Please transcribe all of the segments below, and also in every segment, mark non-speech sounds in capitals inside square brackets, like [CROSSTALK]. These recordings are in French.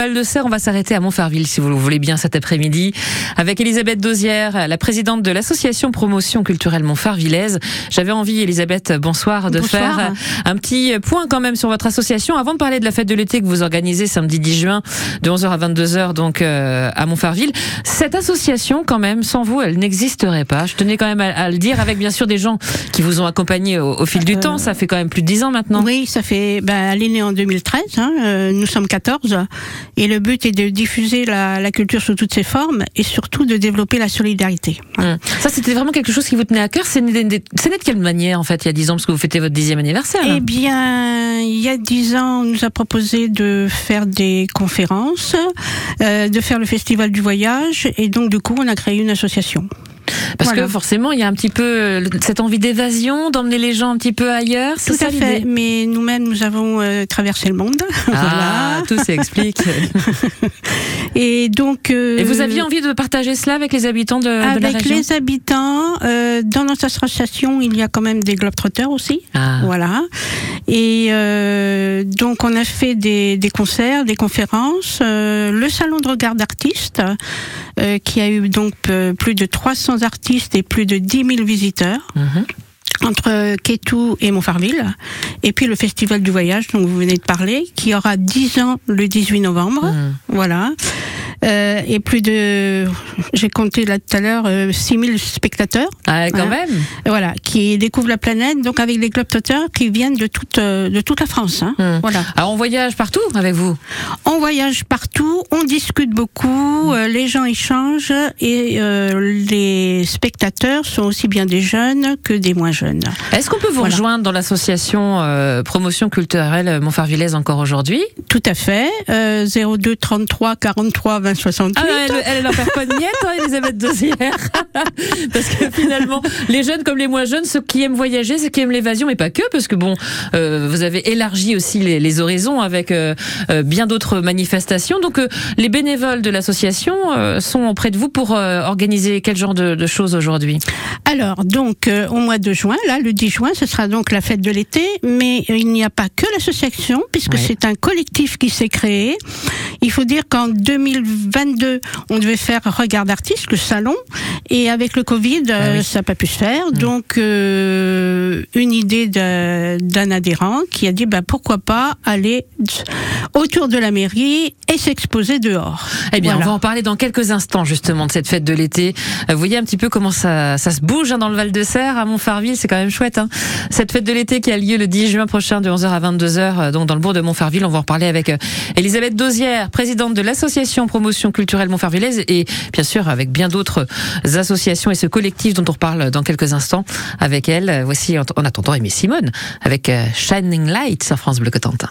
Val de Serre, on va s'arrêter à Montfarville, si vous le voulez bien, cet après-midi, avec Elisabeth Dosière, la présidente de l'association promotion culturelle Montfarvillaise. J'avais envie, Elisabeth, bonsoir, de Bonsoir. faire un petit point quand même sur votre association, avant de parler de la fête de l'été que vous organisez samedi 10 juin, de 11h à 22h, donc euh, à Montfarville. Cette association, quand même, sans vous, elle n'existerait pas. Je tenais quand même à, à le dire, avec bien sûr des gens qui vous ont accompagné au, au fil du Euh, temps. Ça fait quand même plus de 10 ans maintenant. Oui, ça fait. Ben, elle est née en 2013. Hein, euh, nous sommes 14. Et le but est de diffuser la, la culture sous toutes ses formes et surtout de développer la solidarité. Hum. Ça, c'était vraiment quelque chose qui vous tenait à cœur. C'est né, de- quelle manière, en fait, il y a 10 ans, parce que vous fêtez votre dixième anniversaire Eh bien, il y a 10 ans, on nous a proposé de faire des conférences, euh, de faire le festival du voyage, et donc du coup, on a créé une association. Parce voilà. que forcément, il y a un petit peu euh, cette envie d'évasion, d'emmener les gens un petit peu ailleurs. Tout ça à fait. Mais nous-mêmes, nous avons euh, traversé le monde. [LAUGHS] Ah, tout s'explique. [LAUGHS] Et donc. euh, Et vous aviez envie de partager cela avec les habitants de, de la Avec région les habitants, euh, dans notre association, il y a quand même des globetrotters aussi. Ah. Voilà. Et donc, on a fait des, des concerts, des conférences. le salon de regard d'artistes, qui a eu donc plus de 300 artistes et plus de 10 000 visiteurs. Mhm. Entre Kétou et Montfarville. Et puis le Festival du Voyage, dont vous venez de parler, qui aura 10 ans le 18 novembre. Mhm. Voilà. Euh, et plus de, j'ai compté là tout à l'heure, euh, 6000 spectateurs, Ah, quand Voilà. même. voilà, qui découvrent la planète, donc avec des globetrotters qui viennent de toute, euh, de toute la France. Hein. Mhm. Voilà. Alors, on voyage partout avec vous? On voyage partout, on discute beaucoup, euh, les gens échangent et les spectateurs sont aussi bien des jeunes que des moins jeunes. Est-ce qu'on peut vous Voilà. rejoindre dans l'association euh, promotion culturelle Montfarvillaise encore aujourd'hui? Tout à fait. Euh, 02 33 43 20 68. Ah, elle, elle n'en perd pas de miette, hein, Elisabeth Dosière. [LAUGHS] parce que finalement, les jeunes comme les moins jeunes, ceux qui aiment voyager, ceux qui aiment l'évasion, mais pas que, parce que bon, euh, vous avez élargi aussi les, les horizons avec euh, euh, bien d'autres manifestations. Donc, euh, les bénévoles de l'association sont auprès de vous pour organiser quel genre de, de choses aujourd'hui? Alors, donc, au mois de juin, là, le 10 juin, ce sera donc la fête de l'été, mais il n'y a pas que l'association, puisque c'est un collectif qui s'est créé. Il faut dire qu'en 2022, on devait faire Regard d'artiste, le salon, et avec le Covid, euh, Ah oui. ça n'a pas pu se faire. Donc, euh, une idée d'un adhérent qui a dit, bah, pourquoi pas aller autour de la mairie et s'exposer dehors. Eh bien, Voilà. on va en parler dans quelques instants justement de cette fête de l'été. Euh, Vous voyez un petit peu comment ça, ça se bouge hein, dans le Val de Serre, à Montfarville, c'est quand même chouette. Hein. Cette fête de l'été qui a lieu le 10 juin prochain de 11h à 22h, euh, donc dans le bourg de Montfarville. On va en reparler avec Elisabeth Dosière, présidente de l'association culturelle Montfarvillaise et bien sûr avec bien d'autres associations et ce collectif dont on reparle dans quelques instants avec elle. Voici en, en attendant Aimé Simone avec euh, Shining Light sur France Bleu Cotentin.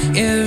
Yeah.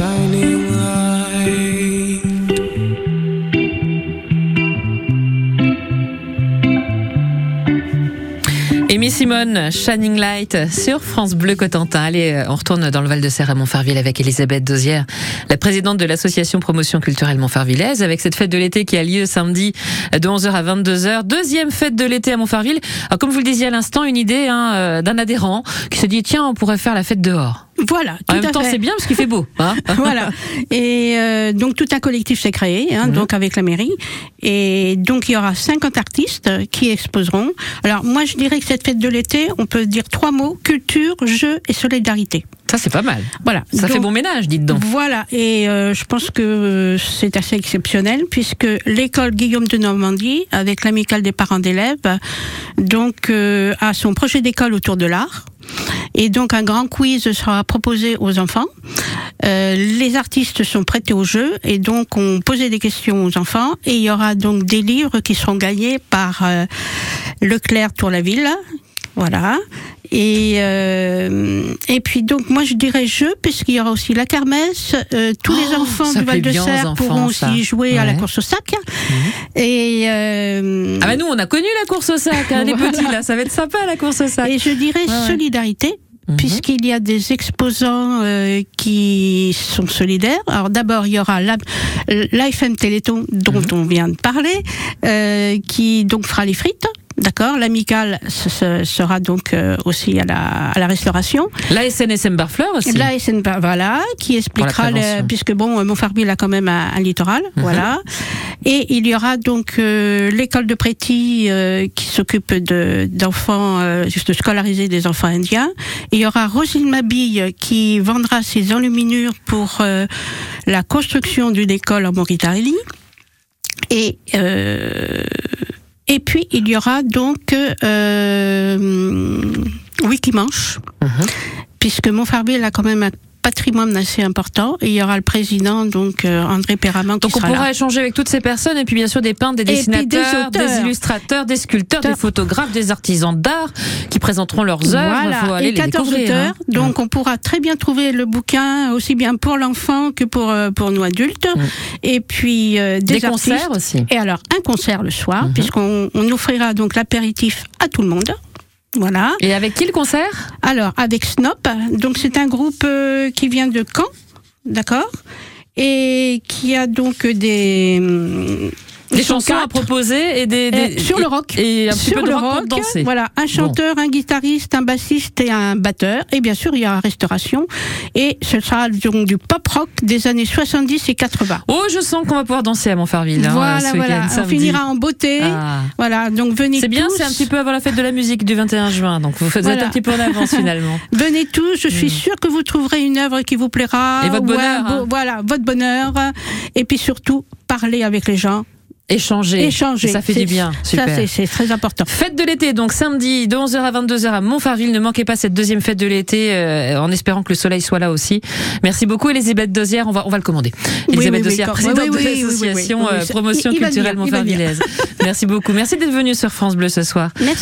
Shining light. Amy Simone, Shining Light sur France Bleu Cotentin. Allez, euh, on retourne dans le Val de Serre à Montfarville avec Elisabeth Dosière, la présidente de l'association Promotion Culturelle Montfarvillaise, avec cette fête de l'été qui a lieu samedi de 11h à 22h. Deuxième fête de l'été à Montfarville. Alors, comme vous le disiez à l'instant, une idée hein, euh, d'un adhérent qui se dit tiens, on pourrait faire la fête dehors. Voilà, En tout même à temps, c'est bien parce qu'il fait beau. hein. [LAUGHS] voilà. Et euh, donc tout un collectif s'est créé, hein, Mhm. donc avec la mairie. Et donc il y aura 50 artistes qui exposeront. Alors moi je dirais que cette fête de l'été, on peut dire trois mots culture, jeu et solidarité. Ça, c'est pas mal. Voilà. Ça fait bon ménage, dites donc. Voilà, et euh, je pense que euh, c'est assez exceptionnel puisque l'école Guillaume de Normandie, avec l'amicale des parents d'élèves, donc euh, a son projet d'école autour de l'art. Et donc un grand quiz sera proposé aux enfants. Euh, les artistes sont prêtés au jeu et donc on posait des questions aux enfants et il y aura donc des livres qui seront gagnés par euh, Leclerc Tour la Ville. Voilà. Et, euh, et puis donc moi je dirais jeu puisqu'il y aura aussi la kermesse. Euh, tous les Oh, enfants du Val de Serre pourront ça. aussi jouer à la course au sac. Et, euh, Ah bah nous, on a connu la course au sac, hein, les [LAUGHS] petits là. Ça va être sympa la course au sac. et je dirais Ouais, solidarité. Mhm. Puisqu'il y a des exposants euh, qui sont solidaires. Alors d'abord, il y aura la- l'IFM Téléthon dont Mhm. on vient de parler, euh, qui donc fera les frites. D'accord, l'amicale ce- ce sera donc euh, aussi à la, à la restauration. La SNSM Barfleur aussi. La SN, voilà, qui expliquera, le- puisque bon, Montfarville a quand même un, un littoral, Mhm. voilà. Et il y aura donc euh, l'école de Préti euh, qui s'occupe de d'enfants, euh, juste de scolariser des enfants indiens. Et il y aura Rosine Mabille qui vendra ses enluminures pour euh, la construction d'une école en Mauritanie. Et euh, et puis il y aura donc euh, Wikimanche Mhm. puisque Montfarville a quand même un patrimoine assez important et il y aura le président donc euh, André Perraman qui Donc on pourra là. échanger avec toutes ces personnes et puis bien sûr des peintres, des dessinateurs, des, illustrateurs, des sculpteurs, des photographes, des artisans d'art qui présenteront leurs œuvres. Voilà, Faut aller et les 14 découvrir, auteurs, hein. donc on pourra très bien trouver le bouquin aussi bien pour l'enfant que pour euh, pour nous adultes. Mm. Et puis euh, des, des concerts aussi. Et alors un concert le soir, Mhm. puisqu'on on offrira donc l'apéritif à tout le monde. Voilà. Et avec qui le concert? Alors, avec Snop, donc c'est un groupe euh, qui vient de Caen, d'accord? Et qui a donc des. Des chansons à proposer et des, des- Euh, sur le rock. et un petit Sur peu de rock, rock, danser. voilà, un chanteur, un guitariste, un bassiste et un batteur. Et bien sûr, il y a restauration. Et ce sera donc du pop rock des années 70 et 80. Oh, je sens qu'on va pouvoir danser à Montfarville. hein, voilà, ce voilà. On finira en beauté. Ah. Voilà, donc venez C'est bien, tous. c'est un petit peu avant la fête de la musique du 21 juin, donc vous êtes Voilà. un petit peu en avance finalement. [LAUGHS] Venez tous, je suis Mm. sûre que vous trouverez une œuvre qui vous plaira. Et votre un bonheur, hein. Voilà, votre bonheur. Et puis surtout, parler avec les gens. Échanger. Échanger. Ça fait du bien. Super. Ça, c'est- très important. Fête de l'été, donc samedi de 11h à 22h à Montfarville. Ne manquez pas cette deuxième fête de l'été, euh, en espérant que le soleil soit là aussi. Merci beaucoup, Elisabeth Dosière. On va, on va le commander. Oui, Elisabeth oui, quand- présidente de l'association Promotion Il- il va culturelle. Montfarvillaise. [LAUGHS] Merci beaucoup. Merci d'être venu sur France Bleu ce soir. Merci.